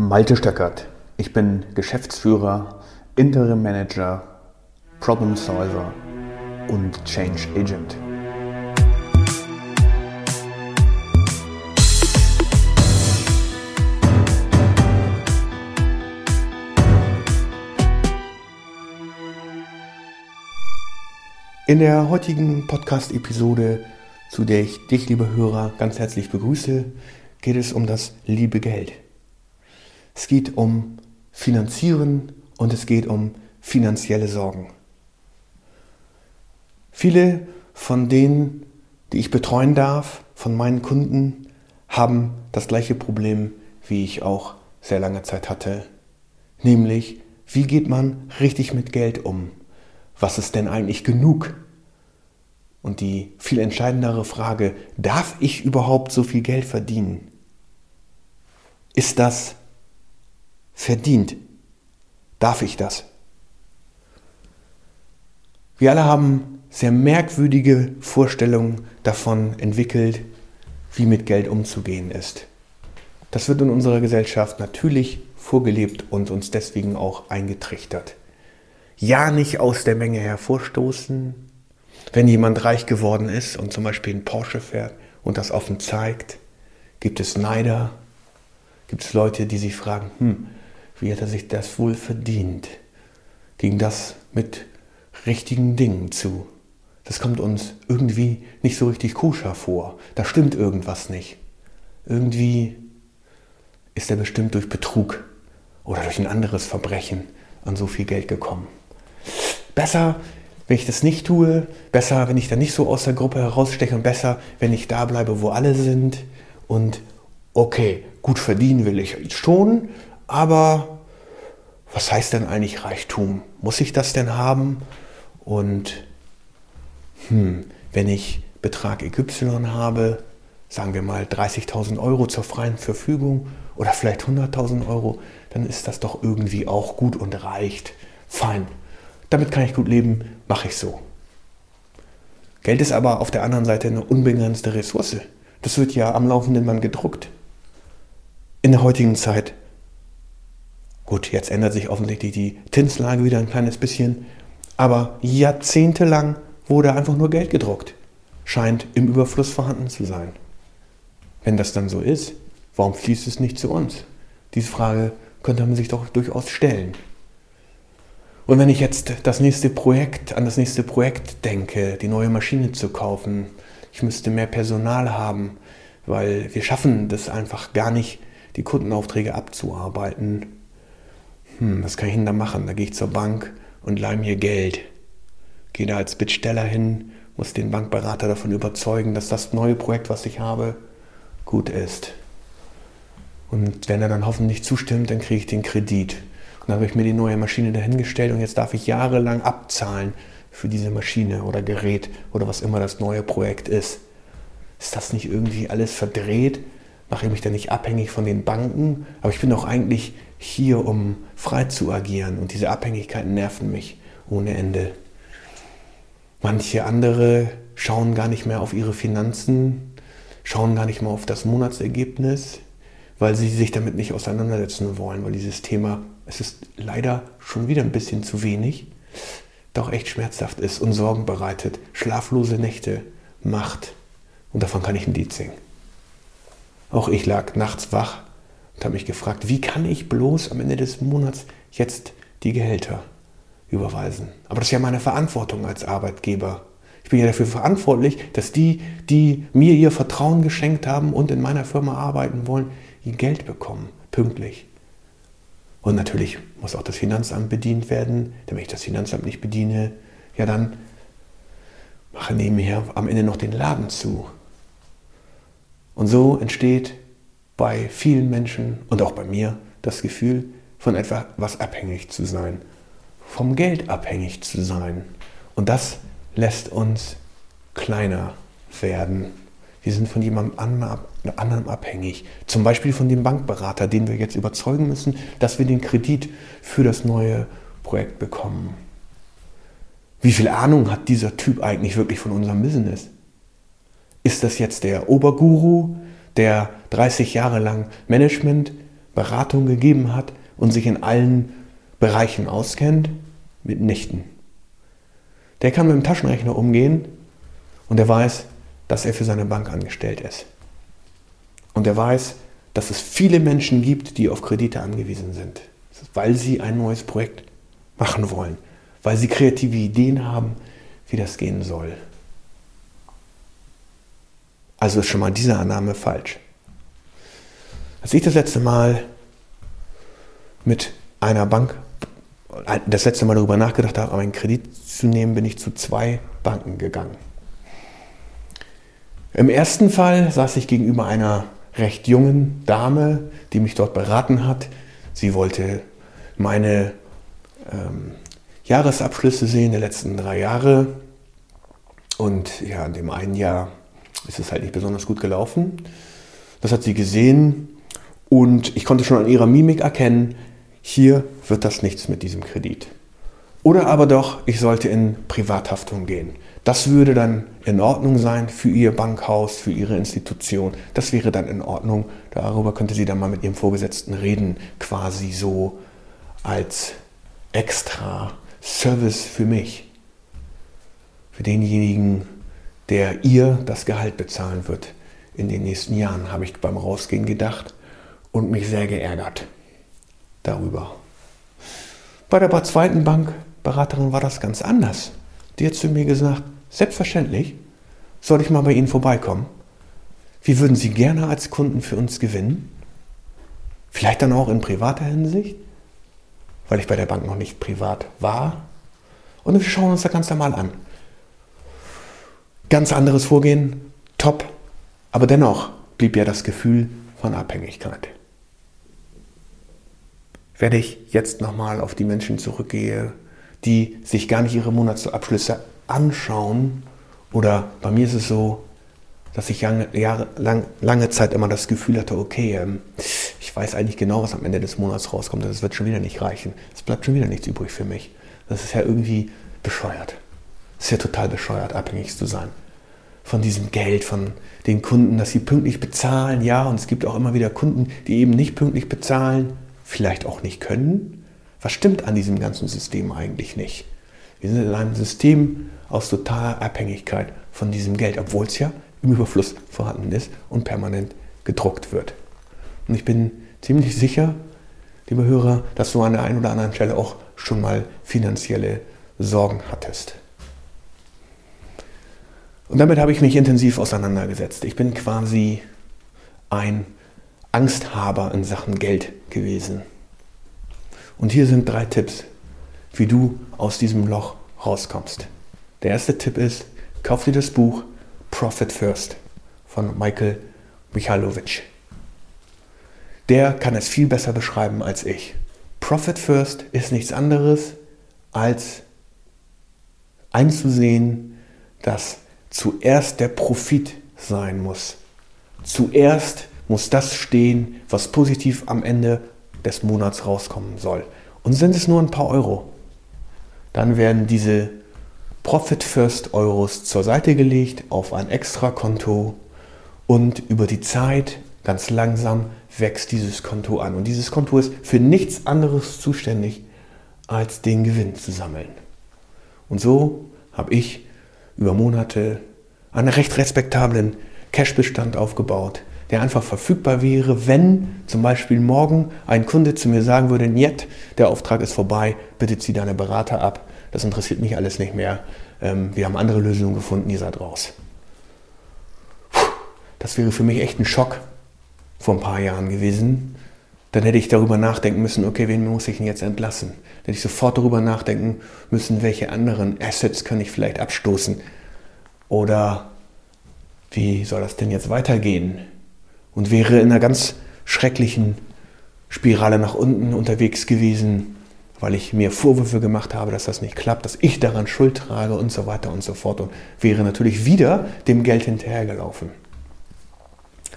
Malte Stöckert. Ich bin Geschäftsführer, Interim Manager, Problem Solver und Change Agent. In der heutigen Podcast-Episode, zu der ich dich, liebe Hörer, ganz herzlich begrüße, geht es um das liebe Geld. Es geht um Finanzieren und es geht um finanzielle Sorgen. Viele von denen, die ich betreuen darf, von meinen Kunden, haben das gleiche Problem, wie ich auch sehr lange Zeit hatte. Nämlich, wie geht man richtig mit Geld um? Was ist denn eigentlich genug? Und die viel entscheidendere Frage, darf ich überhaupt so viel Geld verdienen? Ist das verdient. Darf ich das? Wir alle haben sehr merkwürdige Vorstellungen davon entwickelt, wie mit Geld umzugehen ist. Das wird in unserer Gesellschaft natürlich vorgelebt und uns deswegen auch eingetrichtert. Ja, nicht aus der Menge hervorstoßen. Wenn jemand reich geworden ist und zum Beispiel einen Porsche fährt und das offen zeigt, gibt es Neider, gibt es Leute, die sich fragen, hm, wie hat er sich das wohl verdient? Ging das mit richtigen Dingen zu? Das kommt uns irgendwie nicht so richtig koscher vor. Da stimmt irgendwas nicht. Irgendwie ist er bestimmt durch Betrug oder durch ein anderes Verbrechen an so viel Geld gekommen. Besser, wenn ich das nicht tue, besser, wenn ich da nicht so aus der Gruppe heraussteche und besser, wenn ich da bleibe, wo alle sind und okay, gut verdienen will ich schon, aber was heißt denn eigentlich Reichtum? Muss ich das denn haben? Und hm, wenn ich Betrag XY habe, sagen wir mal 30.000 Euro zur freien Verfügung oder vielleicht 100.000 Euro, dann ist das doch irgendwie auch gut und reicht. Fein. Damit kann ich gut leben, mache ich so. Geld ist aber auf der anderen Seite eine unbegrenzte Ressource. Das wird ja am laufenden Band gedruckt. In der heutigen Zeit Gut, jetzt ändert sich offensichtlich die Zinslage wieder ein kleines bisschen, aber jahrzehntelang wurde einfach nur Geld gedruckt. Scheint im Überfluss vorhanden zu sein. Wenn das dann so ist, warum fließt es nicht zu uns? Diese Frage könnte man sich doch durchaus stellen. Und wenn ich jetzt das nächste Projekt, an das nächste Projekt denke, die neue Maschine zu kaufen, ich müsste mehr Personal haben, weil wir schaffen das einfach gar nicht, die Kundenaufträge abzuarbeiten hm, was kann ich denn da machen? Da gehe ich zur Bank und leih mir Geld. Gehe da als Bittsteller hin, muss den Bankberater davon überzeugen, dass das neue Projekt, was ich habe, gut ist. Und wenn er dann hoffentlich zustimmt, dann kriege ich den Kredit. Und dann habe ich mir die neue Maschine dahingestellt und jetzt darf ich jahrelang abzahlen für diese Maschine oder Gerät oder was immer das neue Projekt ist. Ist das nicht irgendwie alles verdreht? Mache ich mich dann nicht abhängig von den Banken? Aber ich bin doch eigentlich hier, um frei zu agieren. Und diese Abhängigkeiten nerven mich ohne Ende. Manche andere schauen gar nicht mehr auf ihre Finanzen, schauen gar nicht mehr auf das Monatsergebnis, weil sie sich damit nicht auseinandersetzen wollen, weil dieses Thema, es ist leider schon wieder ein bisschen zu wenig, doch echt schmerzhaft ist und Sorgen bereitet, schlaflose Nächte macht. Und davon kann ich ein Lied singen. Auch ich lag nachts wach und habe mich gefragt, wie kann ich bloß am Ende des Monats jetzt die Gehälter überweisen? Aber das ist ja meine Verantwortung als Arbeitgeber. Ich bin ja dafür verantwortlich, dass die, die mir ihr Vertrauen geschenkt haben und in meiner Firma arbeiten wollen, ihr Geld bekommen, pünktlich. Und natürlich muss auch das Finanzamt bedient werden. Denn wenn ich das Finanzamt nicht bediene, ja dann mache nebenher am Ende noch den Laden zu. Und so entsteht bei vielen Menschen und auch bei mir das Gefühl, von etwas abhängig zu sein, vom Geld abhängig zu sein. Und das lässt uns kleiner werden. Wir sind von jemandem anderem abhängig. Zum Beispiel von dem Bankberater, den wir jetzt überzeugen müssen, dass wir den Kredit für das neue Projekt bekommen. Wie viel Ahnung hat dieser Typ eigentlich wirklich von unserem Business? Ist das jetzt der Oberguru, der 30 Jahre lang Management Beratung gegeben hat und sich in allen Bereichen auskennt? Mitnichten. Der kann mit dem Taschenrechner umgehen und er weiß, dass er für seine Bank angestellt ist. Und er weiß, dass es viele Menschen gibt, die auf Kredite angewiesen sind, weil sie ein neues Projekt machen wollen, weil sie kreative Ideen haben, wie das gehen soll. Also ist schon mal diese Annahme falsch. Als ich das letzte Mal mit einer Bank, das letzte Mal darüber nachgedacht habe, einen Kredit zu nehmen, bin ich zu zwei Banken gegangen. Im ersten Fall saß ich gegenüber einer recht jungen Dame, die mich dort beraten hat. Sie wollte meine ähm, Jahresabschlüsse sehen der letzten drei Jahre. Und ja, in dem einen Jahr ist es halt nicht besonders gut gelaufen. Das hat sie gesehen und ich konnte schon an ihrer Mimik erkennen, hier wird das nichts mit diesem Kredit. Oder aber doch, ich sollte in Privathaftung gehen. Das würde dann in Ordnung sein für Ihr Bankhaus, für Ihre Institution. Das wäre dann in Ordnung. Darüber könnte sie dann mal mit Ihrem Vorgesetzten reden, quasi so als extra Service für mich. Für denjenigen, der ihr das Gehalt bezahlen wird in den nächsten Jahren, habe ich beim Rausgehen gedacht und mich sehr geärgert darüber. Bei der zweiten Bankberaterin war das ganz anders. Die hat zu mir gesagt, selbstverständlich, soll ich mal bei Ihnen vorbeikommen? Wie würden Sie gerne als Kunden für uns gewinnen? Vielleicht dann auch in privater Hinsicht, weil ich bei der Bank noch nicht privat war. Und wir schauen uns das Ganze mal an. Ganz anderes Vorgehen, top, aber dennoch blieb ja das Gefühl von Abhängigkeit. Wenn ich jetzt nochmal auf die Menschen zurückgehe, die sich gar nicht ihre Monatsabschlüsse anschauen, oder bei mir ist es so, dass ich lange, Jahre, lang, lange Zeit immer das Gefühl hatte, okay, ähm, ich weiß eigentlich genau, was am Ende des Monats rauskommt, das wird schon wieder nicht reichen. Es bleibt schon wieder nichts übrig für mich. Das ist ja irgendwie bescheuert. Ist ja total bescheuert, abhängig zu sein. Von diesem Geld, von den Kunden, dass sie pünktlich bezahlen. Ja, und es gibt auch immer wieder Kunden, die eben nicht pünktlich bezahlen, vielleicht auch nicht können. Was stimmt an diesem ganzen System eigentlich nicht? Wir sind in einem System aus totaler Abhängigkeit von diesem Geld, obwohl es ja im Überfluss vorhanden ist und permanent gedruckt wird. Und ich bin ziemlich sicher, liebe Hörer, dass du an der einen oder anderen Stelle auch schon mal finanzielle Sorgen hattest. Und damit habe ich mich intensiv auseinandergesetzt. Ich bin quasi ein Angsthaber in Sachen Geld gewesen. Und hier sind drei Tipps, wie du aus diesem Loch rauskommst. Der erste Tipp ist, kauf dir das Buch Profit First von Michael Michalowitsch. Der kann es viel besser beschreiben als ich. Profit First ist nichts anderes als einzusehen, dass zuerst der Profit sein muss. Zuerst muss das stehen, was positiv am Ende des Monats rauskommen soll. Und sind es nur ein paar Euro, dann werden diese Profit First Euros zur Seite gelegt auf ein Extrakonto und über die Zeit ganz langsam wächst dieses Konto an. Und dieses Konto ist für nichts anderes zuständig, als den Gewinn zu sammeln. Und so habe ich über Monate einen recht respektablen Cashbestand aufgebaut, der einfach verfügbar wäre, wenn zum Beispiel morgen ein Kunde zu mir sagen würde, Niet, der Auftrag ist vorbei, bitte zieh deine Berater ab, das interessiert mich alles nicht mehr, ähm, wir haben andere Lösungen gefunden, ihr seid raus. Das wäre für mich echt ein Schock vor ein paar Jahren gewesen. Dann hätte ich darüber nachdenken müssen, okay, wen muss ich denn jetzt entlassen? Dann hätte ich sofort darüber nachdenken müssen, welche anderen Assets kann ich vielleicht abstoßen? Oder wie soll das denn jetzt weitergehen? Und wäre in einer ganz schrecklichen Spirale nach unten unterwegs gewesen, weil ich mir Vorwürfe gemacht habe, dass das nicht klappt, dass ich daran Schuld trage und so weiter und so fort und wäre natürlich wieder dem Geld hinterhergelaufen.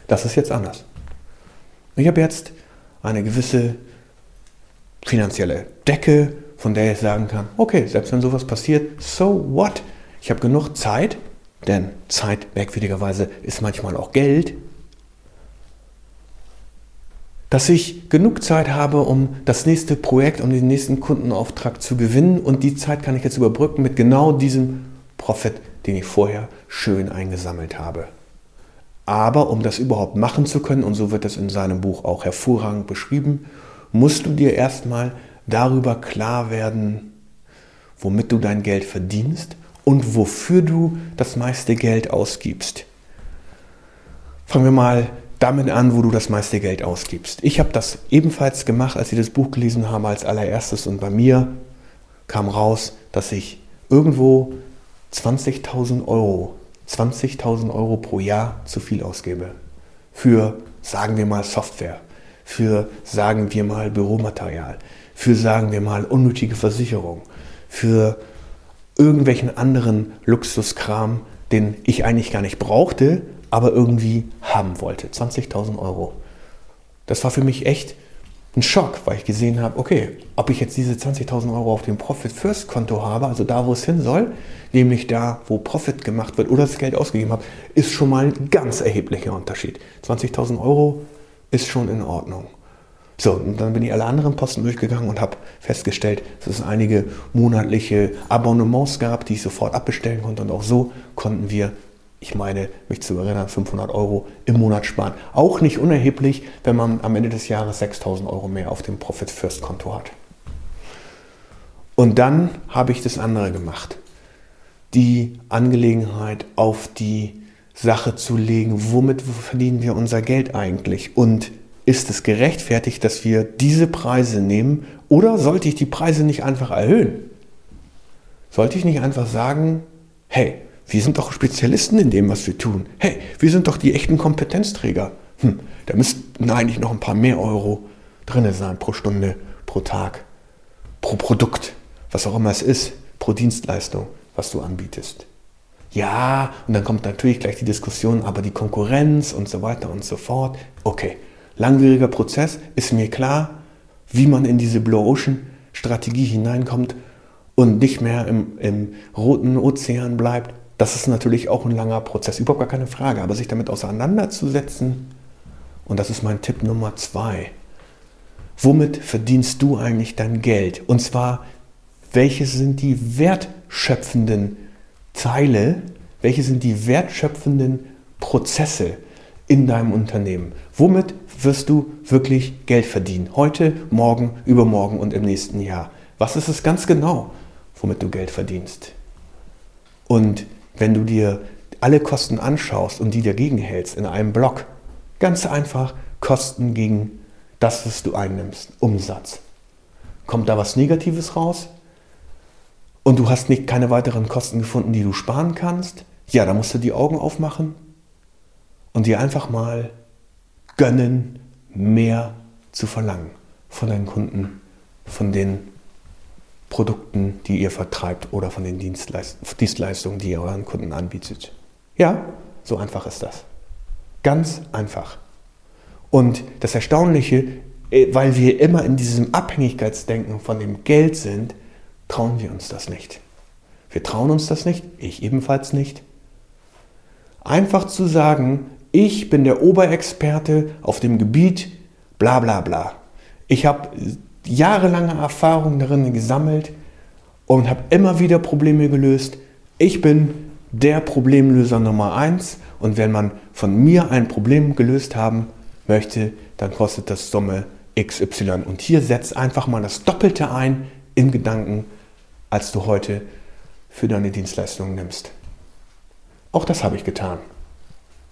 Das ist jetzt anders. Ich habe jetzt eine gewisse finanzielle Decke, von der ich sagen kann, okay, selbst wenn sowas passiert, so what? Ich habe genug Zeit, denn Zeit merkwürdigerweise ist manchmal auch Geld. dass ich genug Zeit habe, um das nächste Projekt, um den nächsten Kundenauftrag zu gewinnen und die Zeit kann ich jetzt überbrücken mit genau diesem Profit, den ich vorher schön eingesammelt habe. Aber um das überhaupt machen zu können, und so wird es in seinem Buch auch hervorragend beschrieben, musst du dir erstmal darüber klar werden, womit du dein Geld verdienst und wofür du das meiste Geld ausgibst. Fangen wir mal damit an, wo du das meiste Geld ausgibst. Ich habe das ebenfalls gemacht, als ich das Buch gelesen habe, als allererstes. Und bei mir kam raus, dass ich irgendwo 20.000 Euro, 20.000 Euro pro Jahr zu viel ausgebe. Für, sagen wir mal, Software. Für, sagen wir mal, Büromaterial. Für, sagen wir mal, unnötige Versicherung. Für irgendwelchen anderen Luxuskram, den ich eigentlich gar nicht brauchte, aber irgendwie haben wollte. 20.000 Euro. Das war für mich echt ein Schock, weil ich gesehen habe, okay, ob ich jetzt diese 20.000 Euro auf dem Profit First Konto habe, also da, wo es hin soll, nämlich da, wo Profit gemacht wird oder das Geld ausgegeben habe, ist schon mal ein ganz erheblicher Unterschied. 20.000 Euro ist schon in Ordnung. So, und dann bin ich alle anderen Posten durchgegangen und habe festgestellt, dass es einige monatliche Abonnements gab, die ich sofort abbestellen konnte. Und auch so konnten wir ich meine, mich zu erinnern, 500 Euro im Monat sparen. Auch nicht unerheblich, wenn man am Ende des Jahres 6000 Euro mehr auf dem Profit First Konto hat. Und dann habe ich das andere gemacht. Die Angelegenheit auf die Sache zu legen, womit verdienen wir unser Geld eigentlich? Und ist es gerechtfertigt, dass wir diese Preise nehmen? Oder sollte ich die Preise nicht einfach erhöhen? Sollte ich nicht einfach sagen, hey, wir sind doch Spezialisten in dem, was wir tun. Hey, wir sind doch die echten Kompetenzträger. Hm, da müssten eigentlich noch ein paar mehr Euro drin sein pro Stunde, pro Tag, pro Produkt, was auch immer es ist, pro Dienstleistung, was du anbietest. Ja, und dann kommt natürlich gleich die Diskussion, aber die Konkurrenz und so weiter und so fort. Okay, langwieriger Prozess, ist mir klar, wie man in diese Blue Ocean Strategie hineinkommt und nicht mehr im, im roten Ozean bleibt, das ist natürlich auch ein langer Prozess, überhaupt gar keine Frage. Aber sich damit auseinanderzusetzen, und das ist mein Tipp Nummer zwei, womit verdienst du eigentlich dein Geld? Und zwar, welche sind die wertschöpfenden Teile, welche sind die wertschöpfenden Prozesse in deinem Unternehmen? Womit wirst du wirklich Geld verdienen? Heute, morgen, übermorgen und im nächsten Jahr. Was ist es ganz genau, womit du Geld verdienst? Und wenn du dir alle Kosten anschaust und die dagegen hältst in einem Block, ganz einfach Kosten gegen das, was du einnimmst, Umsatz. Kommt da was Negatives raus und du hast nicht, keine weiteren Kosten gefunden, die du sparen kannst, ja, dann musst du die Augen aufmachen und dir einfach mal gönnen, mehr zu verlangen von deinen Kunden, von den Produkten, die ihr vertreibt oder von den Dienstleistungen, die ihr euren Kunden anbietet. Ja, so einfach ist das. Ganz einfach. Und das Erstaunliche, äh, weil wir immer in diesem Abhängigkeitsdenken von dem Geld sind, trauen wir uns das nicht. Wir trauen uns das nicht, ich ebenfalls nicht. Einfach zu sagen, ich bin der Oberexperte auf dem Gebiet, bla bla bla. Ich habe jahrelange Erfahrung darin gesammelt und habe immer wieder Probleme gelöst. Ich bin der Problemlöser Nummer eins und wenn man von mir ein Problem gelöst haben möchte, dann kostet das Summe XY. Und hier setzt einfach mal das Doppelte ein im Gedanken, als du heute für deine Dienstleistungen nimmst. Auch das habe ich getan.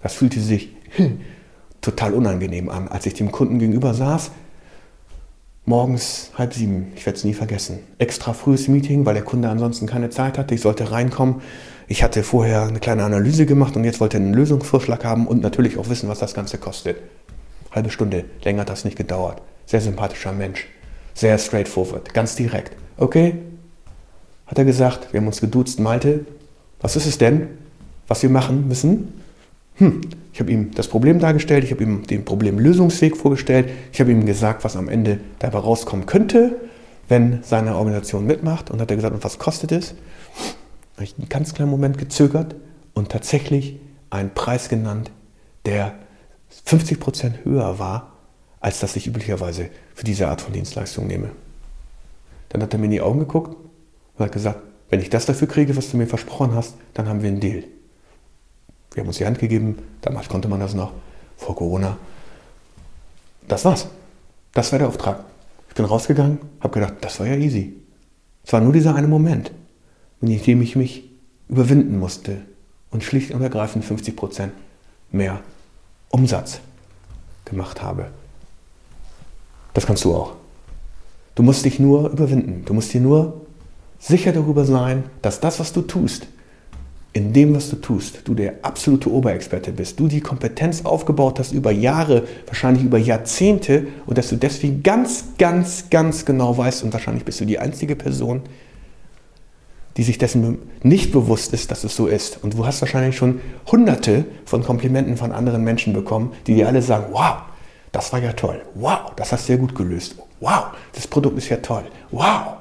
Das fühlte sich total unangenehm an, als ich dem Kunden gegenüber saß morgens halb sieben, ich werde es nie vergessen. Extra frühes Meeting, weil der Kunde ansonsten keine Zeit hatte. Ich sollte reinkommen. Ich hatte vorher eine kleine Analyse gemacht und jetzt wollte er einen Lösungsvorschlag haben und natürlich auch wissen, was das Ganze kostet. Halbe Stunde, länger hat das nicht gedauert. Sehr sympathischer Mensch. Sehr straightforward, ganz direkt. Okay? Hat er gesagt, wir haben uns geduzt, Malte. Was ist es denn, was wir machen müssen? Hm, ich habe ihm das Problem dargestellt, ich habe ihm den Problemlösungsweg vorgestellt, ich habe ihm gesagt, was am Ende dabei rauskommen könnte, wenn seine Organisation mitmacht. Und hat er gesagt, und was kostet es? Habe ich einen ganz kleinen Moment gezögert und tatsächlich einen Preis genannt, der 50% höher war als das ich üblicherweise für diese Art von Dienstleistung nehme. Dann hat er mir in die Augen geguckt und hat gesagt, wenn ich das dafür kriege, was du mir versprochen hast, dann haben wir einen Deal. Wir haben uns die Hand gegeben, damals konnte man das noch, vor Corona. Das war's. Das war der Auftrag. Ich bin rausgegangen, habe gedacht, das war ja easy. Es war nur dieser eine Moment, in dem ich mich überwinden musste und schlicht und ergreifend 50 Prozent mehr Umsatz gemacht habe. Das kannst du auch. Du musst dich nur überwinden. Du musst dir nur sicher darüber sein, dass das, was du tust, in dem, was du tust, du der absolute Oberexperte bist, du die Kompetenz aufgebaut hast über Jahre, wahrscheinlich über Jahrzehnte und dass du deswegen ganz, ganz, ganz genau weißt und wahrscheinlich bist du die einzige Person, die sich dessen nicht bewusst ist, dass es so ist. Und du hast wahrscheinlich schon hunderte von Komplimenten von anderen Menschen bekommen, die dir alle sagen, wow, das war ja toll, wow, das hast du ja gut gelöst, wow, das Produkt ist ja toll, wow.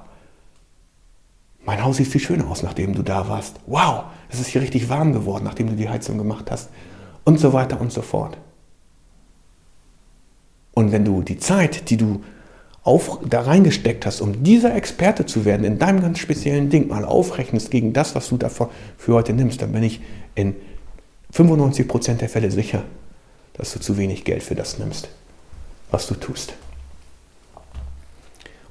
Mein Haus sieht viel schöner aus, nachdem du da warst. Wow, es ist hier richtig warm geworden, nachdem du die Heizung gemacht hast. Und so weiter und so fort. Und wenn du die Zeit, die du auf, da reingesteckt hast, um dieser Experte zu werden, in deinem ganz speziellen Ding mal aufrechnest gegen das, was du davor für heute nimmst, dann bin ich in 95% der Fälle sicher, dass du zu wenig Geld für das nimmst, was du tust.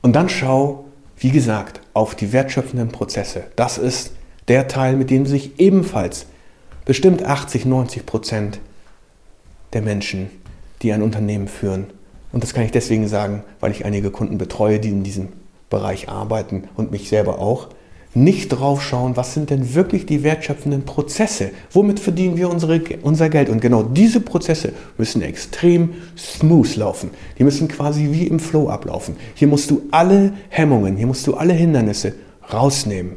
Und dann schau, wie gesagt, auf die wertschöpfenden Prozesse. Das ist der Teil, mit dem sich ebenfalls bestimmt 80, 90 Prozent der Menschen, die ein Unternehmen führen, und das kann ich deswegen sagen, weil ich einige Kunden betreue, die in diesem Bereich arbeiten und mich selber auch, nicht drauf schauen, was sind denn wirklich die wertschöpfenden Prozesse? Womit verdienen wir unsere, unser Geld? Und genau diese Prozesse müssen extrem smooth laufen. Die müssen quasi wie im Flow ablaufen. Hier musst du alle Hemmungen, hier musst du alle Hindernisse rausnehmen.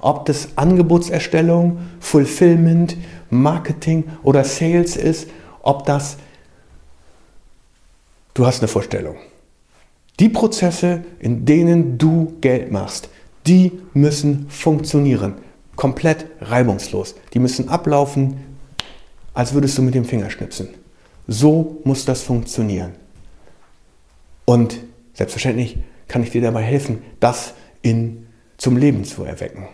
Ob das Angebotserstellung, Fulfillment, Marketing oder Sales ist, ob das Du hast eine Vorstellung. Die Prozesse, in denen du Geld machst, die müssen funktionieren. Komplett reibungslos. Die müssen ablaufen, als würdest du mit dem Finger schnipsen. So muss das funktionieren. Und selbstverständlich kann ich dir dabei helfen, das in, zum Leben zu erwecken.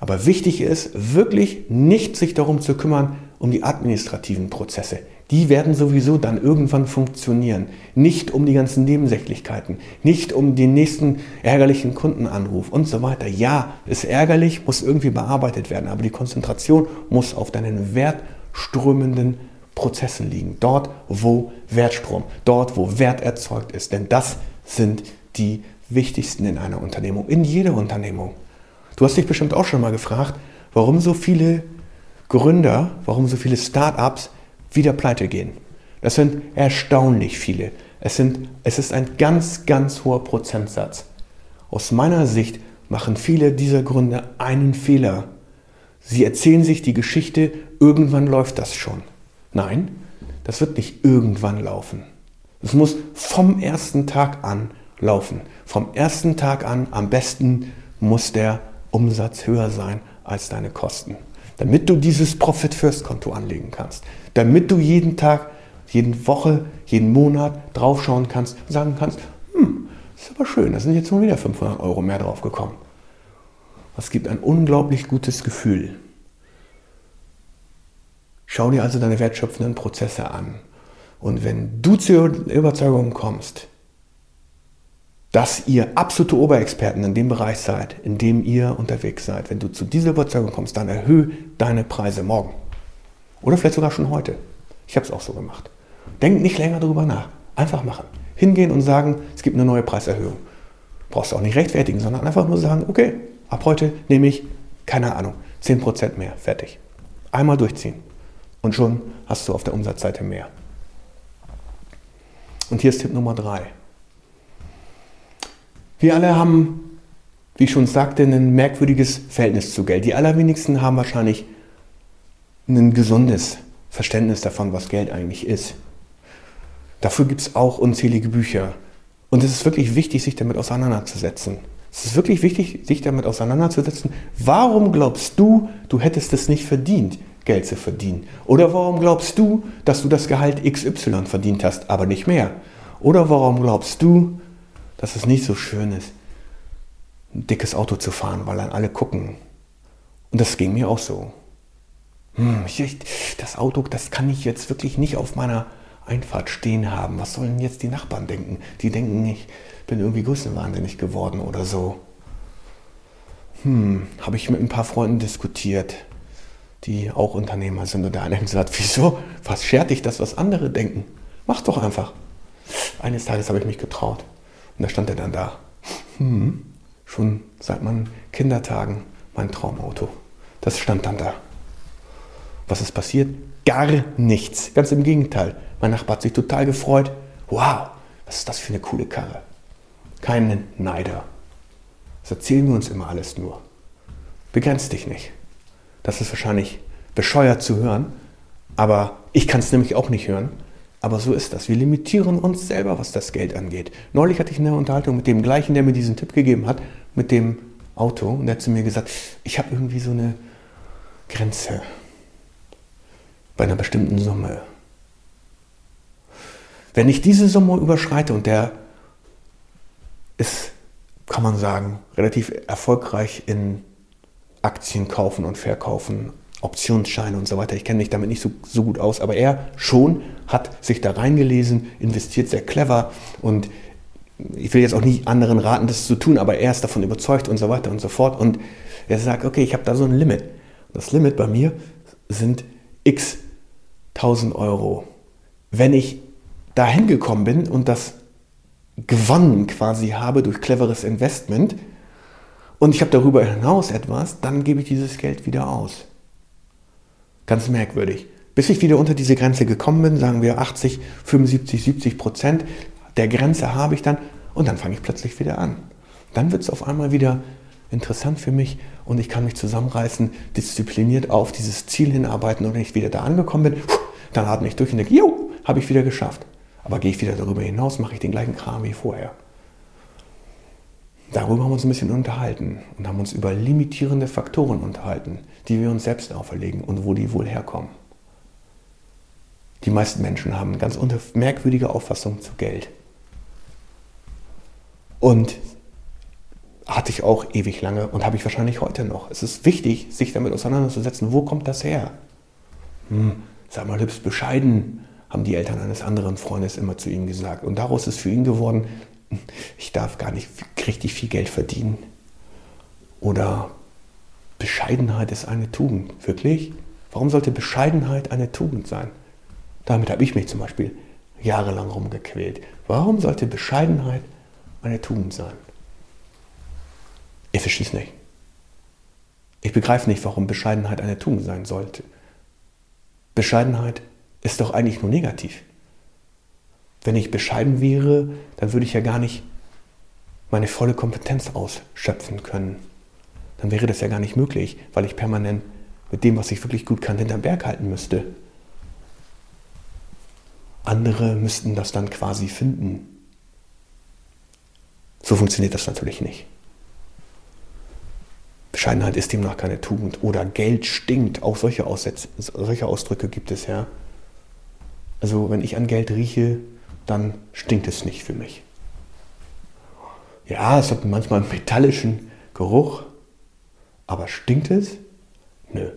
Aber wichtig ist wirklich nicht sich darum zu kümmern, um die administrativen Prozesse die werden sowieso dann irgendwann funktionieren. Nicht um die ganzen Nebensächlichkeiten, nicht um den nächsten ärgerlichen Kundenanruf und so weiter. Ja, ist ärgerlich, muss irgendwie bearbeitet werden, aber die Konzentration muss auf deinen wertströmenden Prozessen liegen. Dort, wo Wertstrom, dort, wo Wert erzeugt ist. Denn das sind die wichtigsten in einer Unternehmung, in jeder Unternehmung. Du hast dich bestimmt auch schon mal gefragt, warum so viele Gründer, warum so viele Start-ups wieder pleite gehen. Das sind erstaunlich viele. Es, sind, es ist ein ganz, ganz hoher Prozentsatz. Aus meiner Sicht machen viele dieser Gründe einen Fehler. Sie erzählen sich die Geschichte, irgendwann läuft das schon. Nein, das wird nicht irgendwann laufen. Es muss vom ersten Tag an laufen. Vom ersten Tag an am besten muss der Umsatz höher sein als deine Kosten damit du dieses Profit First Konto anlegen kannst, damit du jeden Tag, jede Woche, jeden Monat draufschauen kannst und sagen kannst, hm, ist aber schön, da sind jetzt schon wieder 500 Euro mehr drauf gekommen. Das gibt ein unglaublich gutes Gefühl. Schau dir also deine wertschöpfenden Prozesse an. Und wenn du zur Überzeugung kommst, dass ihr absolute Oberexperten in dem Bereich seid, in dem ihr unterwegs seid. Wenn du zu dieser Überzeugung kommst, dann erhöhe deine Preise morgen. Oder vielleicht sogar schon heute. Ich habe es auch so gemacht. Denk nicht länger darüber nach. Einfach machen. Hingehen und sagen, es gibt eine neue Preiserhöhung. Brauchst du auch nicht rechtfertigen, sondern einfach nur sagen, okay, ab heute nehme ich, keine Ahnung, 10% mehr. Fertig. Einmal durchziehen. Und schon hast du auf der Umsatzseite mehr. Und hier ist Tipp Nummer 3. Wir alle haben, wie ich schon sagte, ein merkwürdiges Verhältnis zu Geld. Die allerwenigsten haben wahrscheinlich ein gesundes Verständnis davon, was Geld eigentlich ist. Dafür gibt es auch unzählige Bücher. Und es ist wirklich wichtig, sich damit auseinanderzusetzen. Es ist wirklich wichtig, sich damit auseinanderzusetzen. Warum glaubst du, du hättest es nicht verdient, Geld zu verdienen? Oder warum glaubst du, dass du das Gehalt XY verdient hast, aber nicht mehr? Oder warum glaubst du, dass es nicht so schön ist, ein dickes Auto zu fahren, weil dann alle gucken? Und das ging mir auch so. Hm, ich, das Auto, das kann ich jetzt wirklich nicht auf meiner Einfahrt stehen haben. Was sollen jetzt die Nachbarn denken? Die denken, ich bin irgendwie größenwahnsinnig geworden oder so. Hm, habe ich mit ein paar Freunden diskutiert, die auch Unternehmer sind. Und der eine hat gesagt, wieso? Was schert dich das, was andere denken? Mach doch einfach. Eines Tages habe ich mich getraut. Und da stand er dann da. Hm, schon seit meinen Kindertagen mein Traumauto. Das stand dann da. Was ist passiert? Gar nichts. Ganz im Gegenteil. Mein Nachbar hat sich total gefreut. Wow, was ist das für eine coole Karre? Kein Neider. Das erzählen wir uns immer alles nur. Begrenz dich nicht. Das ist wahrscheinlich bescheuert zu hören, aber ich kann es nämlich auch nicht hören. Aber so ist das. Wir limitieren uns selber, was das Geld angeht. Neulich hatte ich eine Unterhaltung mit dem gleichen, der mir diesen Tipp gegeben hat, mit dem Auto. Und der hat zu mir gesagt, ich habe irgendwie so eine Grenze bei einer bestimmten Summe. Wenn ich diese Summe überschreite und der ist, kann man sagen, relativ erfolgreich in Aktien kaufen und verkaufen, Optionsscheine und so weiter. Ich kenne mich damit nicht so, so gut aus, aber er schon hat sich da reingelesen, investiert sehr clever und ich will jetzt auch nicht anderen raten, das zu tun, aber er ist davon überzeugt und so weiter und so fort. Und er sagt, okay, ich habe da so ein Limit. Das Limit bei mir sind x 1000 Euro. Wenn ich da hingekommen bin und das gewonnen quasi habe durch cleveres Investment und ich habe darüber hinaus etwas, dann gebe ich dieses Geld wieder aus. Ganz merkwürdig. Bis ich wieder unter diese Grenze gekommen bin, sagen wir 80, 75, 70 Prozent der Grenze habe ich dann und dann fange ich plötzlich wieder an. Dann wird es auf einmal wieder interessant für mich und ich kann mich zusammenreißen, diszipliniert auf dieses Ziel hinarbeiten und wenn ich wieder da angekommen bin, dann atme ich durch und denke, jo, habe ich wieder geschafft. Aber gehe ich wieder darüber hinaus, mache ich den gleichen Kram wie vorher. Darüber haben wir uns ein bisschen unterhalten und haben uns über limitierende Faktoren unterhalten, die wir uns selbst auferlegen und wo die wohl herkommen. Die meisten Menschen haben ganz merkwürdige Auffassung zu Geld. Und hatte ich auch ewig lange und habe ich wahrscheinlich heute noch. Es ist wichtig, sich damit auseinanderzusetzen, wo kommt das her? Hm, sag mal, du bist bescheiden, haben die Eltern eines anderen Freundes immer zu ihm gesagt. Und daraus ist für ihn geworden, ich darf gar nicht richtig viel Geld verdienen. Oder Bescheidenheit ist eine Tugend. Wirklich? Warum sollte Bescheidenheit eine Tugend sein? Damit habe ich mich zum Beispiel jahrelang rumgequält. Warum sollte Bescheidenheit eine Tugend sein? Ich verstehe es nicht. Ich begreife nicht, warum Bescheidenheit eine Tugend sein sollte. Bescheidenheit ist doch eigentlich nur negativ. Wenn ich bescheiden wäre, dann würde ich ja gar nicht meine volle Kompetenz ausschöpfen können. Dann wäre das ja gar nicht möglich, weil ich permanent mit dem, was ich wirklich gut kann, hinterm Berg halten müsste. Andere müssten das dann quasi finden. So funktioniert das natürlich nicht. Bescheidenheit ist demnach keine Tugend. Oder Geld stinkt. Auch solche, Aussätze, solche Ausdrücke gibt es ja. Also wenn ich an Geld rieche, dann stinkt es nicht für mich. Ja, es hat manchmal einen metallischen Geruch, aber stinkt es? Nö.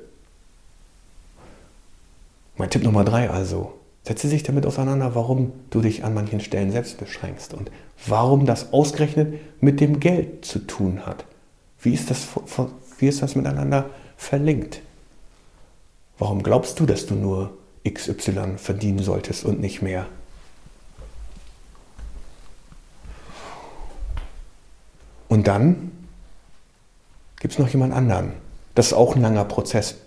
Mein Tipp Nummer drei also, setze dich damit auseinander, warum du dich an manchen Stellen selbst beschränkst und warum das ausgerechnet mit dem Geld zu tun hat. Wie ist das, wie ist das miteinander verlinkt? Warum glaubst du, dass du nur XY verdienen solltest und nicht mehr? Und dann gibt es noch jemand anderen. Das ist auch ein langer Prozess.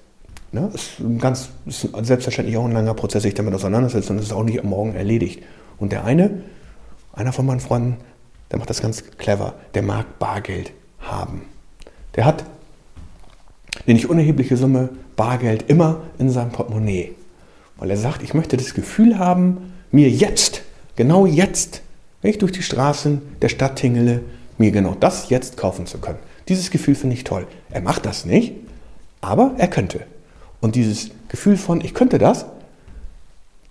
Ne? Ist, ganz, ist selbstverständlich auch ein langer Prozess, sich damit auseinandersetzen und es ist auch nicht am Morgen erledigt. Und der eine, einer von meinen Freunden, der macht das ganz clever. Der mag Bargeld haben. Der hat eine nicht unerhebliche Summe Bargeld immer in seinem Portemonnaie. Weil er sagt, ich möchte das Gefühl haben, mir jetzt, genau jetzt, wenn ich durch die Straßen der Stadt tingele, mir genau das jetzt kaufen zu können. Dieses Gefühl finde ich toll. Er macht das nicht, aber er könnte. Und dieses Gefühl von, ich könnte das,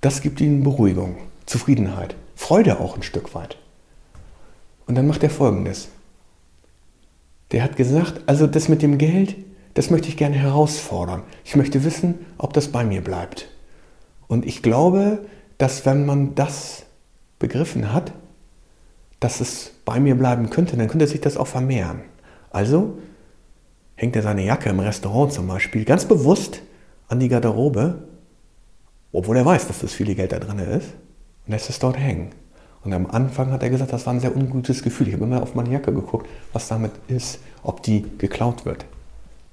das gibt ihm Beruhigung, Zufriedenheit, Freude auch ein Stück weit. Und dann macht er folgendes. Der hat gesagt, also das mit dem Geld, das möchte ich gerne herausfordern. Ich möchte wissen, ob das bei mir bleibt. Und ich glaube, dass wenn man das begriffen hat, dass es bei mir bleiben könnte, dann könnte sich das auch vermehren. Also hängt er seine Jacke im Restaurant zum Beispiel ganz bewusst an die Garderobe, obwohl er weiß, dass das viele Geld da drin ist, und lässt es dort hängen. Und am Anfang hat er gesagt, das war ein sehr ungutes Gefühl. Ich habe immer auf meine Jacke geguckt, was damit ist, ob die geklaut wird.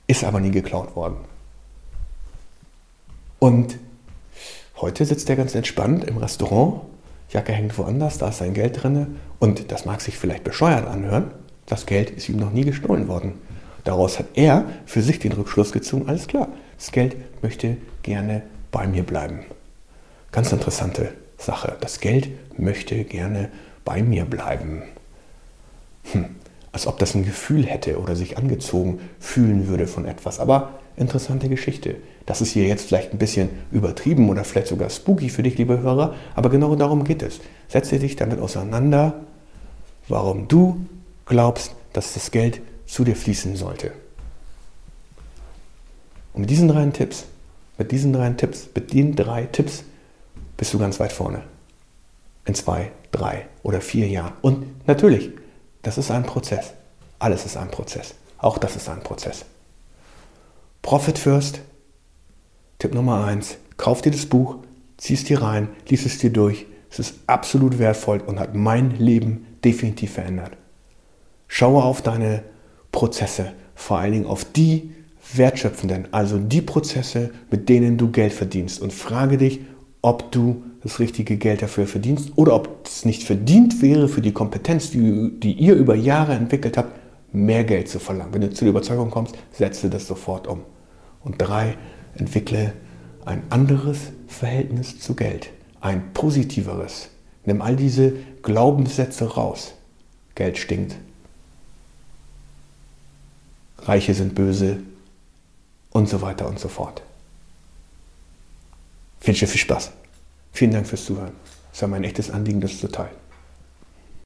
Ist aber nie geklaut worden. Und heute sitzt er ganz entspannt im Restaurant, Jacke hängt woanders, da ist sein Geld drin und das mag sich vielleicht bescheuert anhören, das Geld ist ihm noch nie gestohlen worden. Daraus hat er für sich den Rückschluss gezogen, alles klar, das Geld möchte gerne bei mir bleiben. Ganz interessante Sache. Das Geld möchte gerne bei mir bleiben. Hm, als ob das ein Gefühl hätte oder sich angezogen fühlen würde von etwas. Aber interessante Geschichte. Das ist hier jetzt vielleicht ein bisschen übertrieben oder vielleicht sogar spooky für dich, liebe Hörer, aber genau darum geht es. Setze dich damit auseinander, warum du glaubst, dass das Geld zu dir fließen sollte. Und mit diesen drei Tipps, mit diesen drei Tipps, mit den drei Tipps bist du ganz weit vorne. In zwei, drei oder vier Jahren. Und natürlich, das ist ein Prozess. Alles ist ein Prozess. Auch das ist ein Prozess. Profit First, Tipp Nummer eins: Kauf dir das Buch, zieh es dir rein, lies es dir durch. Es ist absolut wertvoll und hat mein Leben definitiv verändert. Schaue auf deine Prozesse, vor allen Dingen auf die wertschöpfenden, also die Prozesse, mit denen du Geld verdienst und frage dich, ob du das richtige Geld dafür verdienst oder ob es nicht verdient wäre für die Kompetenz, die, die ihr über Jahre entwickelt habt, mehr Geld zu verlangen. Wenn du zu der Überzeugung kommst, setze das sofort um. Und drei, entwickle ein anderes Verhältnis zu Geld, ein positiveres. Nimm all diese Glaubenssätze raus. Geld stinkt. Reiche sind böse und so weiter und so fort. Ich wünsche viel Spaß. Vielen Dank fürs Zuhören. Es war mein echtes Anliegen, das zu teilen.